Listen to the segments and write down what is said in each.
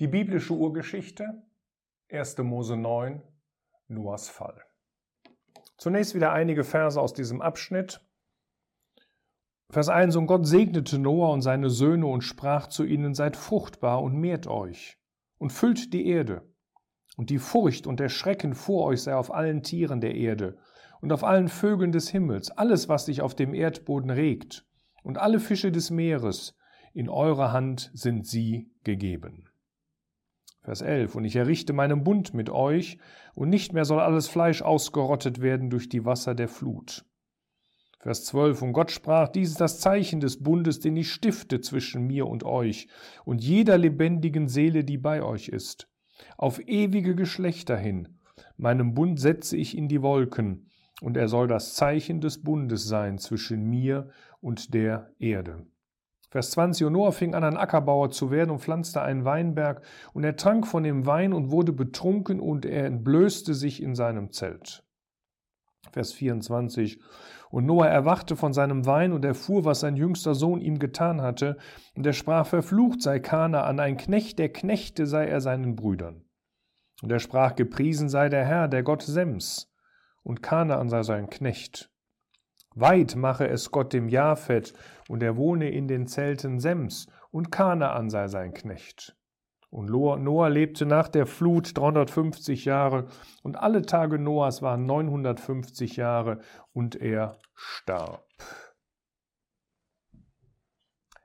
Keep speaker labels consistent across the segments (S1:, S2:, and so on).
S1: Die biblische Urgeschichte, 1. Mose 9, Noahs Fall. Zunächst wieder einige Verse aus diesem Abschnitt. Vers 1, und Gott segnete Noah und seine Söhne und sprach zu ihnen, seid fruchtbar und mehrt euch und füllt die Erde. Und die Furcht und der Schrecken vor euch sei auf allen Tieren der Erde und auf allen Vögeln des Himmels, alles, was sich auf dem Erdboden regt, und alle Fische des Meeres, in eurer Hand sind sie gegeben. Vers 11. Und ich errichte meinen Bund mit euch, und nicht mehr soll alles Fleisch ausgerottet werden durch die Wasser der Flut. Vers 12. Und Gott sprach, dies ist das Zeichen des Bundes, den ich stifte zwischen mir und euch und jeder lebendigen Seele, die bei euch ist. Auf ewige Geschlechter hin. Meinen Bund setze ich in die Wolken, und er soll das Zeichen des Bundes sein zwischen mir und der Erde. Vers 20. Und Noah fing an, ein Ackerbauer zu werden und pflanzte einen Weinberg, und er trank von dem Wein und wurde betrunken, und er entblößte sich in seinem Zelt. Vers 24. Und Noah erwachte von seinem Wein und erfuhr, was sein jüngster Sohn ihm getan hatte. Und er sprach, verflucht sei Kanaan, ein Knecht der Knechte sei er seinen Brüdern. Und er sprach, gepriesen sei der Herr, der Gott Sems, und Kanaan sei sein Knecht. Weit mache es Gott dem Japhet, und er wohne in den Zelten Sems, und Kanaan sei sein Knecht. Und Noah lebte nach der Flut 350 Jahre und alle Tage Noahs waren 950 Jahre und er starb.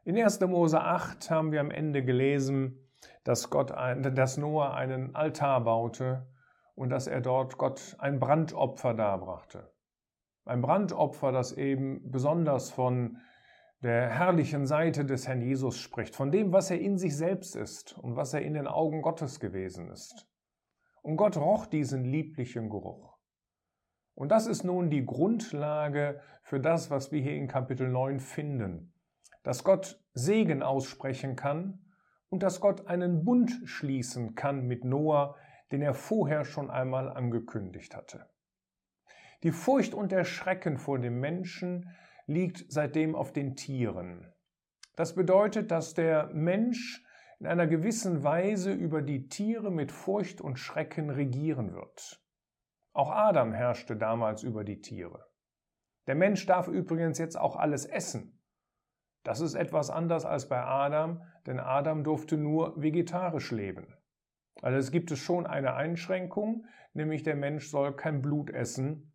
S1: In 1. Mose 8 haben wir am Ende gelesen, dass, Gott ein, dass Noah einen Altar baute und dass er dort Gott ein Brandopfer darbrachte. Ein Brandopfer, das eben besonders von der herrlichen Seite des Herrn Jesus spricht, von dem, was er in sich selbst ist und was er in den Augen Gottes gewesen ist. Und Gott roch diesen lieblichen Geruch. Und das ist nun die Grundlage für das, was wir hier in Kapitel 9 finden, dass Gott Segen aussprechen kann und dass Gott einen Bund schließen kann mit Noah, den er vorher schon einmal angekündigt hatte. Die Furcht und der Schrecken vor dem Menschen liegt seitdem auf den Tieren. Das bedeutet, dass der Mensch in einer gewissen Weise über die Tiere mit Furcht und Schrecken regieren wird. Auch Adam herrschte damals über die Tiere. Der Mensch darf übrigens jetzt auch alles essen. Das ist etwas anders als bei Adam, denn Adam durfte nur vegetarisch leben. Also es gibt es schon eine Einschränkung, nämlich der Mensch soll kein Blut essen,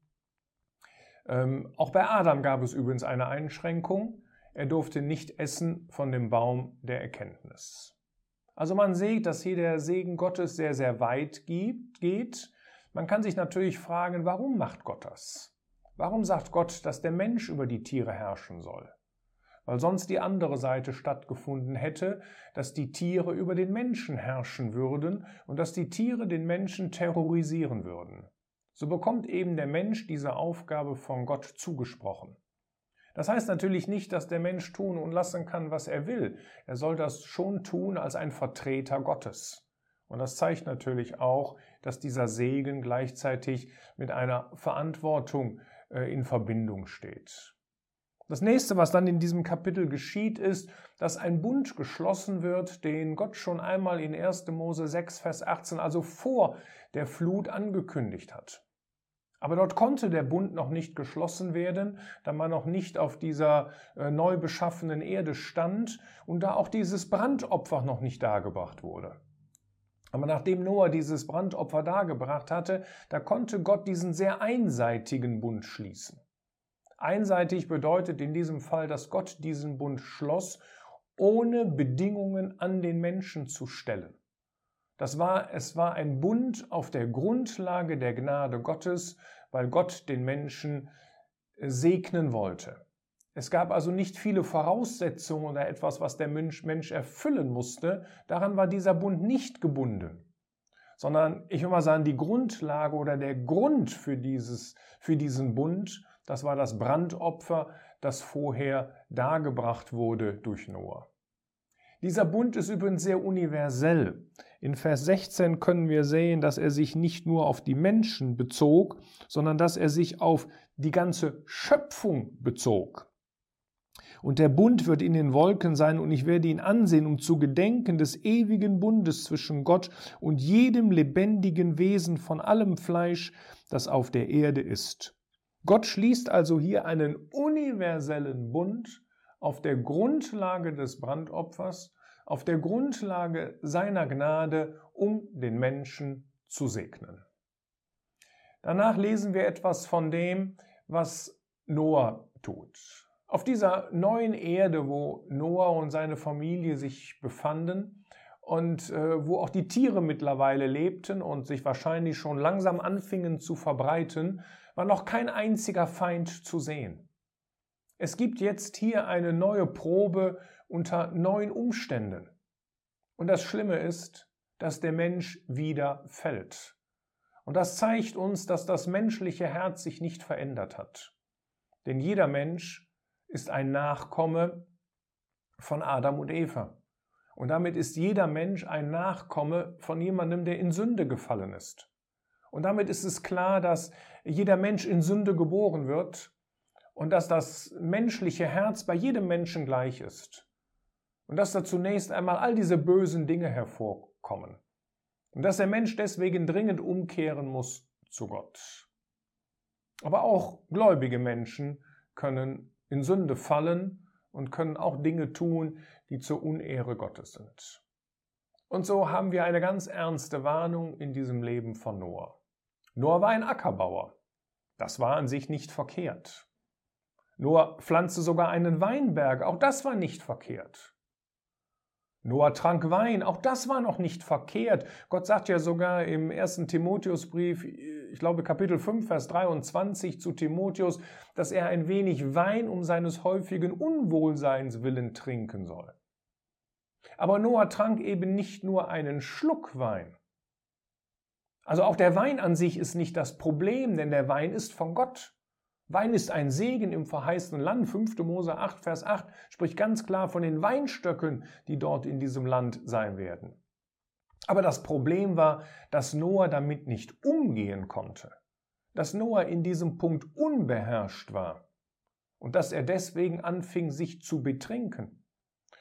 S1: ähm, auch bei Adam gab es übrigens eine Einschränkung. Er durfte nicht essen von dem Baum der Erkenntnis. Also man sieht, dass hier der Segen Gottes sehr, sehr weit geht. Man kann sich natürlich fragen, warum macht Gott das? Warum sagt Gott, dass der Mensch über die Tiere herrschen soll? Weil sonst die andere Seite stattgefunden hätte, dass die Tiere über den Menschen herrschen würden und dass die Tiere den Menschen terrorisieren würden so bekommt eben der Mensch diese Aufgabe von Gott zugesprochen. Das heißt natürlich nicht, dass der Mensch tun und lassen kann, was er will. Er soll das schon tun als ein Vertreter Gottes. Und das zeigt natürlich auch, dass dieser Segen gleichzeitig mit einer Verantwortung äh, in Verbindung steht. Das nächste, was dann in diesem Kapitel geschieht, ist, dass ein Bund geschlossen wird, den Gott schon einmal in 1. Mose 6, Vers 18, also vor der Flut angekündigt hat. Aber dort konnte der Bund noch nicht geschlossen werden, da man noch nicht auf dieser äh, neu beschaffenen Erde stand und da auch dieses Brandopfer noch nicht dargebracht wurde. Aber nachdem Noah dieses Brandopfer dargebracht hatte, da konnte Gott diesen sehr einseitigen Bund schließen. Einseitig bedeutet in diesem Fall, dass Gott diesen Bund schloss, ohne Bedingungen an den Menschen zu stellen. Das war, es war ein Bund auf der Grundlage der Gnade Gottes, weil Gott den Menschen äh, segnen wollte. Es gab also nicht viele Voraussetzungen oder etwas, was der Mensch, Mensch erfüllen musste. Daran war dieser Bund nicht gebunden. Sondern ich will mal sagen, die Grundlage oder der Grund für, dieses, für diesen Bund, das war das Brandopfer, das vorher dargebracht wurde durch Noah. Dieser Bund ist übrigens sehr universell. In Vers 16 können wir sehen, dass er sich nicht nur auf die Menschen bezog, sondern dass er sich auf die ganze Schöpfung bezog. Und der Bund wird in den Wolken sein, und ich werde ihn ansehen, um zu gedenken des ewigen Bundes zwischen Gott und jedem lebendigen Wesen von allem Fleisch, das auf der Erde ist. Gott schließt also hier einen universellen Bund auf der Grundlage des Brandopfers, auf der Grundlage seiner Gnade, um den Menschen zu segnen. Danach lesen wir etwas von dem, was Noah tut. Auf dieser neuen Erde, wo Noah und seine Familie sich befanden und äh, wo auch die Tiere mittlerweile lebten und sich wahrscheinlich schon langsam anfingen zu verbreiten, war noch kein einziger Feind zu sehen. Es gibt jetzt hier eine neue Probe unter neuen Umständen. Und das Schlimme ist, dass der Mensch wieder fällt. Und das zeigt uns, dass das menschliche Herz sich nicht verändert hat. Denn jeder Mensch ist ein Nachkomme von Adam und Eva. Und damit ist jeder Mensch ein Nachkomme von jemandem, der in Sünde gefallen ist. Und damit ist es klar, dass jeder Mensch in Sünde geboren wird und dass das menschliche Herz bei jedem Menschen gleich ist. Und dass da zunächst einmal all diese bösen Dinge hervorkommen. Und dass der Mensch deswegen dringend umkehren muss zu Gott. Aber auch gläubige Menschen können in Sünde fallen und können auch Dinge tun, die zur Unehre Gottes sind. Und so haben wir eine ganz ernste Warnung in diesem Leben von Noah. Noah war ein Ackerbauer. Das war an sich nicht verkehrt. Noah pflanzte sogar einen Weinberg. Auch das war nicht verkehrt. Noah trank Wein, auch das war noch nicht verkehrt. Gott sagt ja sogar im ersten Timotheusbrief, ich glaube Kapitel 5, Vers 23 zu Timotheus, dass er ein wenig Wein um seines häufigen Unwohlseins willen trinken soll. Aber Noah trank eben nicht nur einen Schluck Wein. Also auch der Wein an sich ist nicht das Problem, denn der Wein ist von Gott. Wein ist ein Segen im verheißenen Land. 5. Mose 8, Vers 8 spricht ganz klar von den Weinstöcken, die dort in diesem Land sein werden. Aber das Problem war, dass Noah damit nicht umgehen konnte. Dass Noah in diesem Punkt unbeherrscht war. Und dass er deswegen anfing, sich zu betrinken.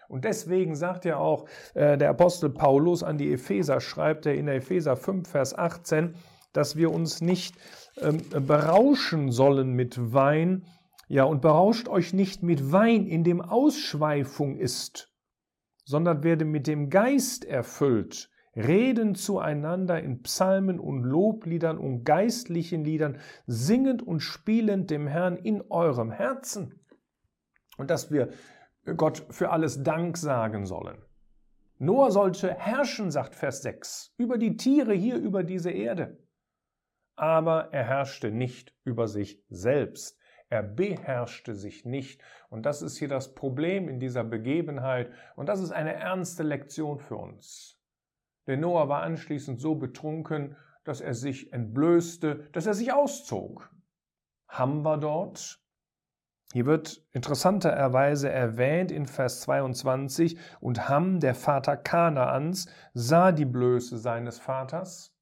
S1: Und deswegen sagt ja auch äh, der Apostel Paulus an die Epheser, schreibt er in der Epheser 5, Vers 18, dass wir uns nicht ähm, berauschen sollen mit Wein, ja, und berauscht euch nicht mit Wein, in dem Ausschweifung ist, sondern werde mit dem Geist erfüllt, reden zueinander in Psalmen und Lobliedern und geistlichen Liedern, singend und spielend dem Herrn in eurem Herzen. Und dass wir Gott für alles Dank sagen sollen. Noah sollte herrschen, sagt Vers 6, über die Tiere hier über diese Erde aber er herrschte nicht über sich selbst. Er beherrschte sich nicht. Und das ist hier das Problem in dieser Begebenheit. Und das ist eine ernste Lektion für uns. Denn Noah war anschließend so betrunken, dass er sich entblößte, dass er sich auszog. Ham war dort. Hier wird interessanterweise erwähnt in Vers 22, und Ham, der Vater Kanaans, sah die Blöße seines Vaters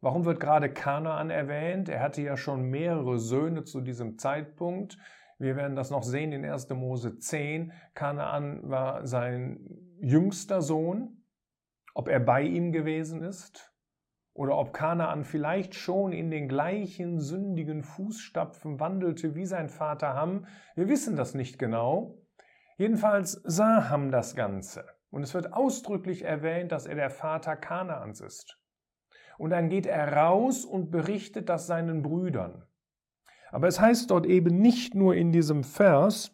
S1: Warum wird gerade Kanaan erwähnt? Er hatte ja schon mehrere Söhne zu diesem Zeitpunkt. Wir werden das noch sehen in 1. Mose 10. Kanaan war sein jüngster Sohn. Ob er bei ihm gewesen ist oder ob Kanaan vielleicht schon in den gleichen sündigen Fußstapfen wandelte wie sein Vater Ham, wir wissen das nicht genau. Jedenfalls sah Ham das Ganze. Und es wird ausdrücklich erwähnt, dass er der Vater Kanaans ist. Und dann geht er raus und berichtet das seinen Brüdern. Aber es heißt dort eben nicht nur in diesem Vers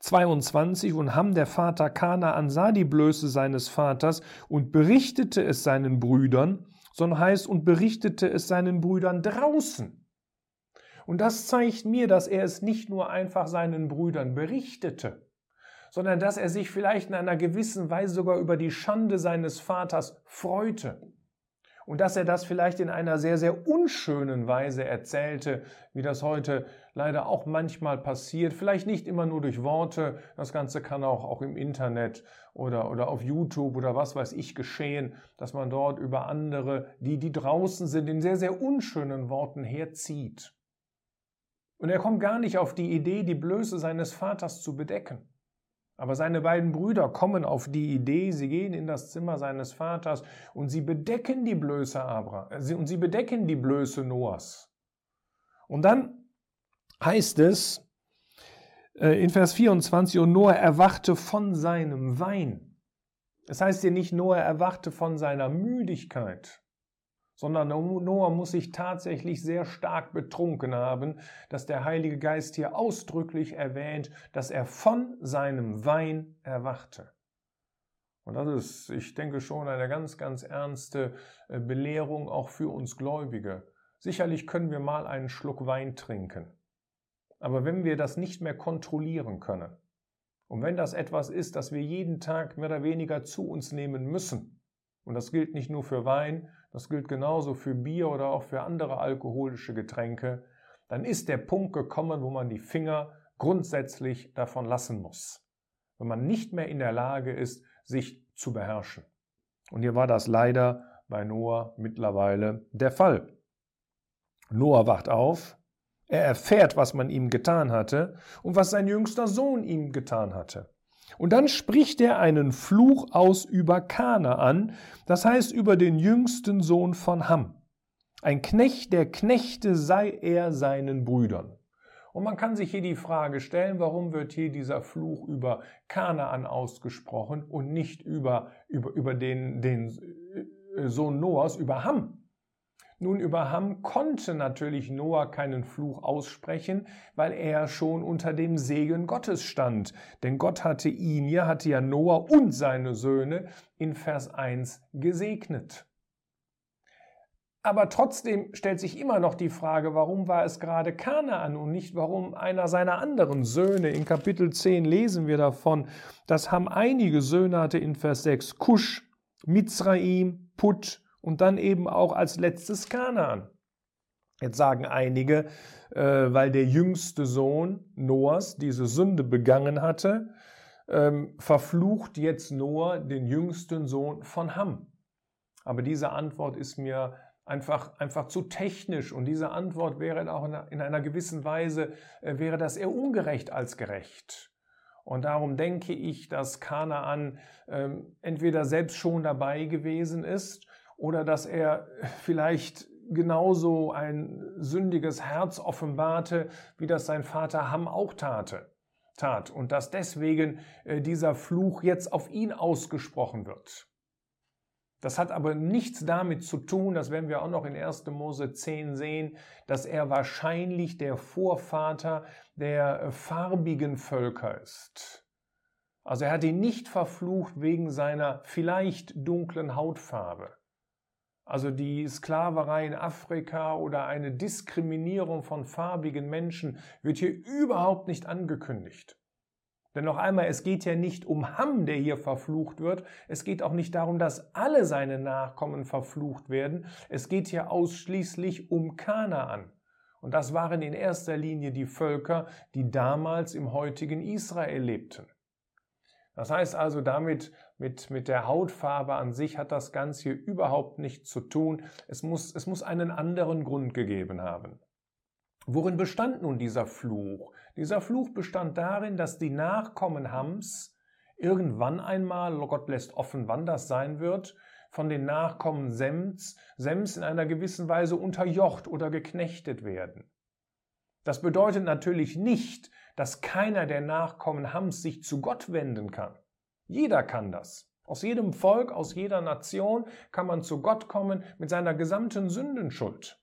S1: 22, und Ham, der Vater Kanaan, sah die Blöße seines Vaters und berichtete es seinen Brüdern, sondern heißt und berichtete es seinen Brüdern draußen. Und das zeigt mir, dass er es nicht nur einfach seinen Brüdern berichtete, sondern dass er sich vielleicht in einer gewissen Weise sogar über die Schande seines Vaters freute und dass er das vielleicht in einer sehr, sehr unschönen Weise erzählte, wie das heute leider auch manchmal passiert. Vielleicht nicht immer nur durch Worte, das Ganze kann auch, auch im Internet oder, oder auf YouTube oder was weiß ich geschehen, dass man dort über andere, die, die draußen sind, in sehr, sehr unschönen Worten herzieht. Und er kommt gar nicht auf die Idee, die Blöße seines Vaters zu bedecken. Aber seine beiden Brüder kommen auf die Idee, sie gehen in das Zimmer seines Vaters und sie bedecken die Blöße Abra äh, und sie bedecken die Blöße Noahs. Und dann heißt es äh, in Vers 24, und Noah erwachte von seinem Wein. Es heißt hier nicht, Noah erwachte von seiner Müdigkeit sondern Noah muss sich tatsächlich sehr stark betrunken haben, dass der Heilige Geist hier ausdrücklich erwähnt, dass er von seinem Wein erwachte. Und das ist, ich denke schon, eine ganz, ganz ernste äh, Belehrung auch für uns Gläubige. Sicherlich können wir mal einen Schluck Wein trinken. Aber wenn wir das nicht mehr kontrollieren können, und wenn das etwas ist, das wir jeden Tag mehr oder weniger zu uns nehmen müssen, und das gilt nicht nur für Wein, das gilt genauso für Bier oder auch für andere alkoholische Getränke, dann ist der Punkt gekommen, wo man die Finger grundsätzlich davon lassen muss. Wenn man nicht mehr in der Lage ist, sich zu beherrschen. Und hier war das leider bei Noah mittlerweile der Fall. Noah wacht auf, er erfährt, was man ihm getan hatte und was sein jüngster Sohn ihm getan hatte. Und dann spricht er einen Fluch aus über Kanaan, das heißt über den jüngsten Sohn von Ham. Ein Knecht der Knechte sei er seinen Brüdern. Und man kann sich hier die Frage stellen, warum wird hier dieser Fluch über Kanaan ausgesprochen und nicht über, über, über den, den äh, Sohn Noahs, über Ham? Nun, über Ham konnte natürlich Noah keinen Fluch aussprechen, weil er schon unter dem Segen Gottes stand. Denn Gott hatte ihn ja, hatte ja Noah und seine Söhne in Vers 1 gesegnet. Aber trotzdem stellt sich immer noch die Frage, warum war es gerade Kanaan und nicht warum einer seiner anderen Söhne. In Kapitel 10 lesen wir davon, dass Ham einige Söhne hatte in Vers 6, Kusch, Mizraim, Put und dann eben auch als letztes Kanaan. Jetzt sagen einige, äh, weil der jüngste Sohn Noahs diese Sünde begangen hatte, ähm, verflucht jetzt Noah den jüngsten Sohn von Ham. Aber diese Antwort ist mir einfach, einfach zu technisch und diese Antwort wäre auch in einer gewissen Weise, äh, wäre das eher ungerecht als gerecht. Und darum denke ich, dass Kanaan ähm, entweder selbst schon dabei gewesen ist oder dass er vielleicht genauso ein sündiges Herz offenbarte, wie das sein Vater Ham auch tate, tat und dass deswegen äh, dieser Fluch jetzt auf ihn ausgesprochen wird. Das hat aber nichts damit zu tun, das werden wir auch noch in 1. Mose 10 sehen, dass er wahrscheinlich der Vorvater der äh, farbigen Völker ist. Also er hat ihn nicht verflucht wegen seiner vielleicht dunklen Hautfarbe. Also die Sklaverei in Afrika oder eine Diskriminierung von farbigen Menschen wird hier überhaupt nicht angekündigt. Denn noch einmal, es geht ja nicht um Ham, der hier verflucht wird. Es geht auch nicht darum, dass alle seine Nachkommen verflucht werden. Es geht hier ausschließlich um Kanaan. Und das waren in erster Linie die Völker, die damals im heutigen Israel lebten. Das heißt also, damit mit, mit der Hautfarbe an sich hat das Ganze hier überhaupt nichts zu tun. Es muss, es muss einen anderen Grund gegeben haben. Worin bestand nun dieser Fluch? Dieser Fluch bestand darin, dass die Nachkommen Hams irgendwann einmal, Gott lässt offen, wann das sein wird, von den Nachkommen Sems, Sems in einer gewissen Weise unterjocht oder geknechtet werden. Das bedeutet natürlich nicht, dass keiner der Nachkommen Hams sich zu Gott wenden kann. Jeder kann das. Aus jedem Volk, aus jeder Nation kann man zu Gott kommen mit seiner gesamten Sündenschuld.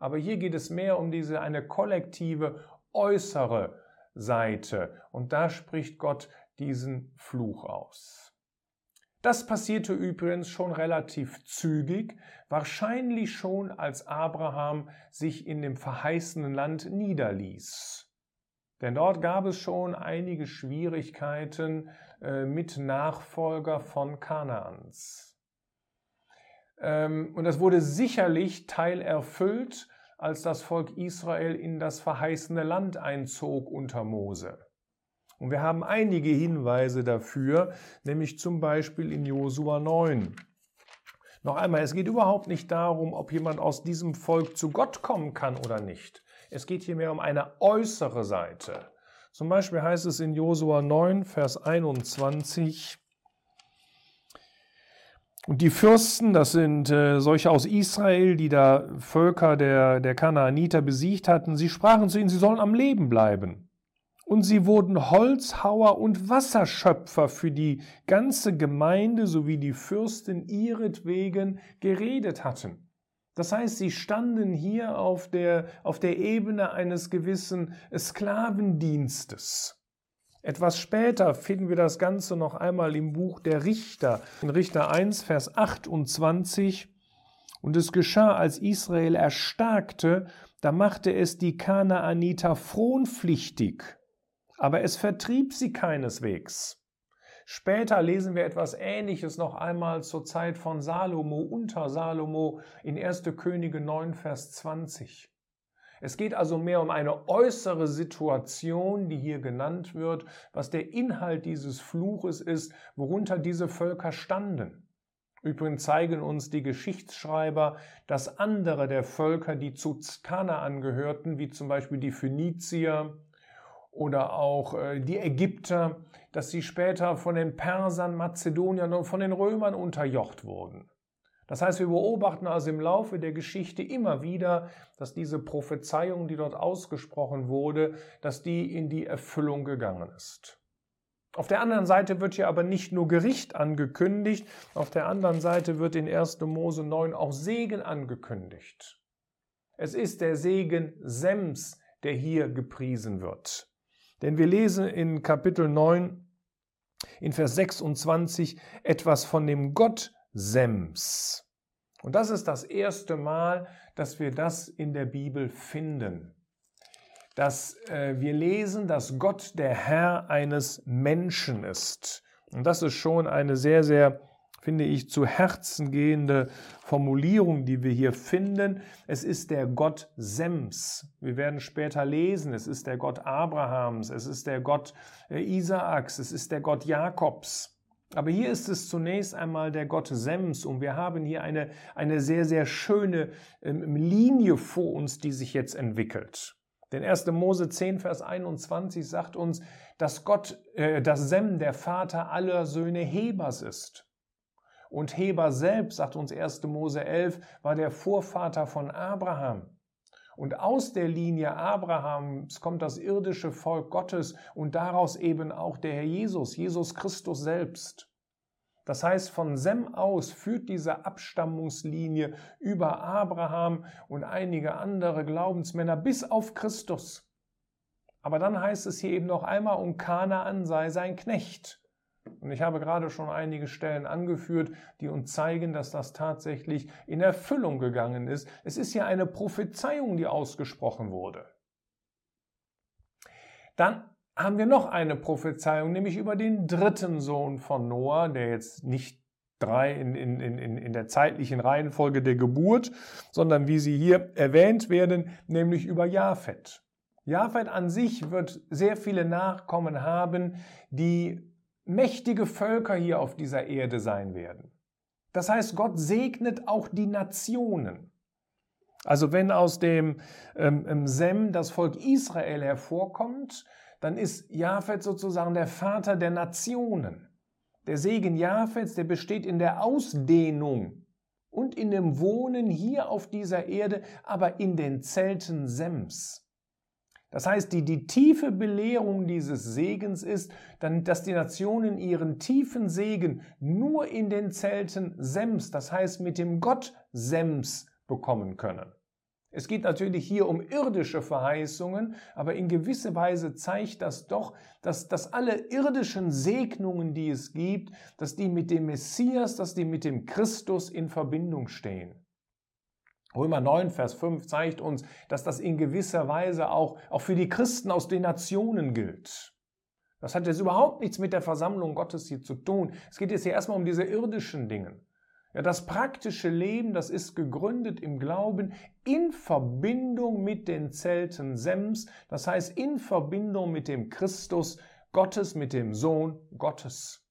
S1: Aber hier geht es mehr um diese eine kollektive äußere Seite und da spricht Gott diesen Fluch aus. Das passierte übrigens schon relativ zügig, wahrscheinlich schon als Abraham sich in dem verheißenen Land niederließ. Denn dort gab es schon einige Schwierigkeiten äh, mit Nachfolger von Kanaans. Ähm, und das wurde sicherlich teilerfüllt, als das Volk Israel in das verheißene Land einzog unter Mose. Und wir haben einige Hinweise dafür, nämlich zum Beispiel in Josua 9. Noch einmal, es geht überhaupt nicht darum, ob jemand aus diesem Volk zu Gott kommen kann oder nicht. Es geht hier mehr um eine äußere Seite. Zum Beispiel heißt es in Josua 9, Vers 21, und die Fürsten, das sind äh, solche aus Israel, die da Völker der, der Kanaaniter besiegt hatten, sie sprachen zu ihnen, sie sollen am Leben bleiben. Und sie wurden Holzhauer und Wasserschöpfer für die ganze Gemeinde sowie die Fürsten ihretwegen geredet hatten. Das heißt, sie standen hier auf der, auf der Ebene eines gewissen Sklavendienstes. Etwas später finden wir das Ganze noch einmal im Buch der Richter, in Richter 1, Vers 28. Und es geschah, als Israel erstarkte, da machte es die Kanaaniter fronpflichtig, aber es vertrieb sie keineswegs. Später lesen wir etwas Ähnliches noch einmal zur Zeit von Salomo, unter Salomo in 1. Könige 9, Vers 20. Es geht also mehr um eine äußere Situation, die hier genannt wird, was der Inhalt dieses Fluches ist, worunter diese Völker standen. Übrigens zeigen uns die Geschichtsschreiber, dass andere der Völker, die zu Kanaan gehörten, wie zum Beispiel die Phönizier oder auch äh, die Ägypter, dass sie später von den Persern, Mazedoniern und von den Römern unterjocht wurden. Das heißt, wir beobachten also im Laufe der Geschichte immer wieder, dass diese Prophezeiung, die dort ausgesprochen wurde, dass die in die Erfüllung gegangen ist. Auf der anderen Seite wird hier aber nicht nur Gericht angekündigt, auf der anderen Seite wird in 1. Mose 9 auch Segen angekündigt. Es ist der Segen Sems, der hier gepriesen wird. Denn wir lesen in Kapitel 9 in Vers 26 etwas von dem Gott Sems. Und das ist das erste Mal, dass wir das in der Bibel finden. Dass äh, wir lesen, dass Gott der Herr eines Menschen ist. Und das ist schon eine sehr, sehr, finde ich, zu Herzen gehende Formulierung, die wir hier finden. Es ist der Gott Sems. Wir werden später lesen, es ist der Gott Abrahams, es ist der Gott äh, Isaaks, es ist der Gott Jakobs. Aber hier ist es zunächst einmal der Gott Sems und wir haben hier eine, eine sehr, sehr schöne ähm, Linie vor uns, die sich jetzt entwickelt. Denn 1. Mose 10, Vers 21 sagt uns, dass Gott, äh, dass Sem der Vater aller Söhne Hebers ist. Und Heber selbst, sagt uns 1. Mose 11, war der Vorvater von Abraham. Und aus der Linie Abrahams kommt das irdische Volk Gottes und daraus eben auch der Herr Jesus, Jesus Christus selbst. Das heißt, von Sem aus führt diese Abstammungslinie über Abraham und einige andere Glaubensmänner bis auf Christus. Aber dann heißt es hier eben noch einmal, und Kanaan sei sein Knecht. Und ich habe gerade schon einige Stellen angeführt, die uns zeigen, dass das tatsächlich in Erfüllung gegangen ist. Es ist ja eine Prophezeiung, die ausgesprochen wurde. Dann haben wir noch eine Prophezeiung, nämlich über den dritten Sohn von Noah, der jetzt nicht drei in, in, in, in der zeitlichen Reihenfolge der Geburt, sondern wie sie hier erwähnt werden, nämlich über Japhet. Japhet an sich wird sehr viele Nachkommen haben, die mächtige Völker hier auf dieser Erde sein werden. Das heißt, Gott segnet auch die Nationen. Also wenn aus dem ähm, Sem das Volk Israel hervorkommt, dann ist Japhet sozusagen der Vater der Nationen. Der Segen Japhets, der besteht in der Ausdehnung und in dem Wohnen hier auf dieser Erde, aber in den Zelten Sems. Das heißt, die, die tiefe Belehrung dieses Segens ist, dann, dass die Nationen ihren tiefen Segen nur in den Zelten Sems, das heißt mit dem Gott Sems, bekommen können. Es geht natürlich hier um irdische Verheißungen, aber in gewisser Weise zeigt das doch, dass, dass alle irdischen Segnungen, die es gibt, dass die mit dem Messias, dass die mit dem Christus in Verbindung stehen. Römer 9, Vers 5 zeigt uns, dass das in gewisser Weise auch, auch für die Christen aus den Nationen gilt. Das hat jetzt überhaupt nichts mit der Versammlung Gottes hier zu tun. Es geht jetzt hier erstmal um diese irdischen Dinge. Ja, das praktische Leben, das ist gegründet im Glauben in Verbindung mit den Zelten Sems, das heißt in Verbindung mit dem Christus Gottes, mit dem Sohn Gottes.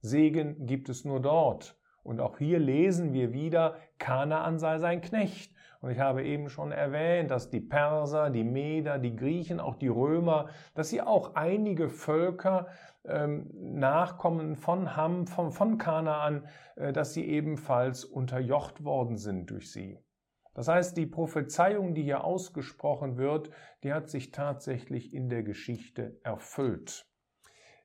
S1: Segen gibt es nur dort. Und auch hier lesen wir wieder, Kanaan sei sein Knecht. Und ich habe eben schon erwähnt, dass die Perser, die Meder, die Griechen, auch die Römer, dass sie auch einige Völker ähm, Nachkommen von Ham, von, von Kanaan, äh, dass sie ebenfalls unterjocht worden sind durch sie. Das heißt, die Prophezeiung, die hier ausgesprochen wird, die hat sich tatsächlich in der Geschichte erfüllt.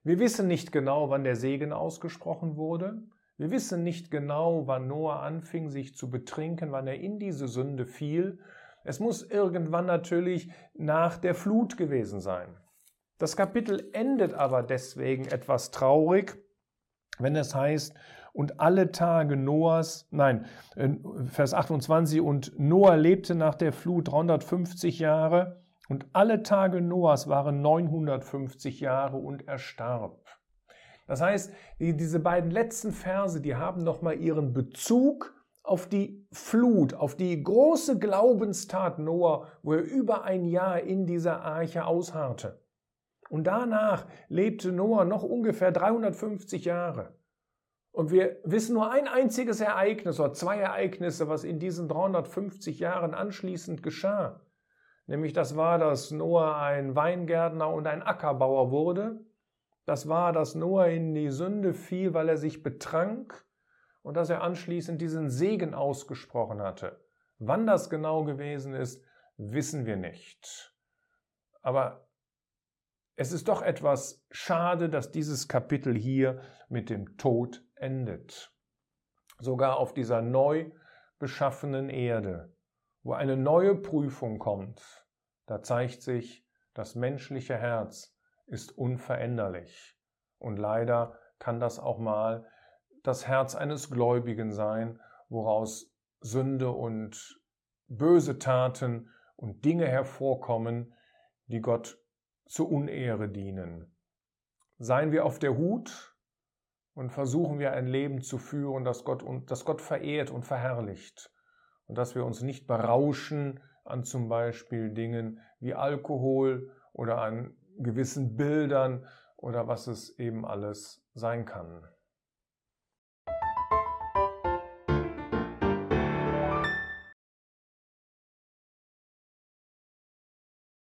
S1: Wir wissen nicht genau, wann der Segen ausgesprochen wurde. Wir wissen nicht genau, wann Noah anfing, sich zu betrinken, wann er in diese Sünde fiel. Es muss irgendwann natürlich nach der Flut gewesen sein. Das Kapitel endet aber deswegen etwas traurig, wenn es heißt, und alle Tage Noahs, nein, Vers 28, und Noah lebte nach der Flut 350 Jahre, und alle Tage Noahs waren 950 Jahre und er starb. Das heißt, die, diese beiden letzten Verse, die haben nochmal ihren Bezug auf die Flut, auf die große Glaubenstat Noah, wo er über ein Jahr in dieser Arche ausharrte. Und danach lebte Noah noch ungefähr 350 Jahre. Und wir wissen nur ein einziges Ereignis oder zwei Ereignisse, was in diesen 350 Jahren anschließend geschah. Nämlich das war, dass Noah ein Weingärtner und ein Ackerbauer wurde. Das war, dass Noah in die Sünde fiel, weil er sich betrank und dass er anschließend diesen Segen ausgesprochen hatte. Wann das genau gewesen ist, wissen wir nicht. Aber es ist doch etwas schade, dass dieses Kapitel hier mit dem Tod endet. Sogar auf dieser neu beschaffenen Erde, wo eine neue Prüfung kommt, da zeigt sich, das menschliche Herz ist unveränderlich. Und leider kann das auch mal das Herz eines Gläubigen sein, woraus Sünde und böse Taten und Dinge hervorkommen, die Gott zur Unehre dienen. Seien wir auf der Hut und versuchen wir ein Leben zu führen, das Gott, das Gott verehrt und verherrlicht und dass wir uns nicht berauschen an zum Beispiel Dingen wie Alkohol oder an gewissen Bildern oder was es eben alles sein kann.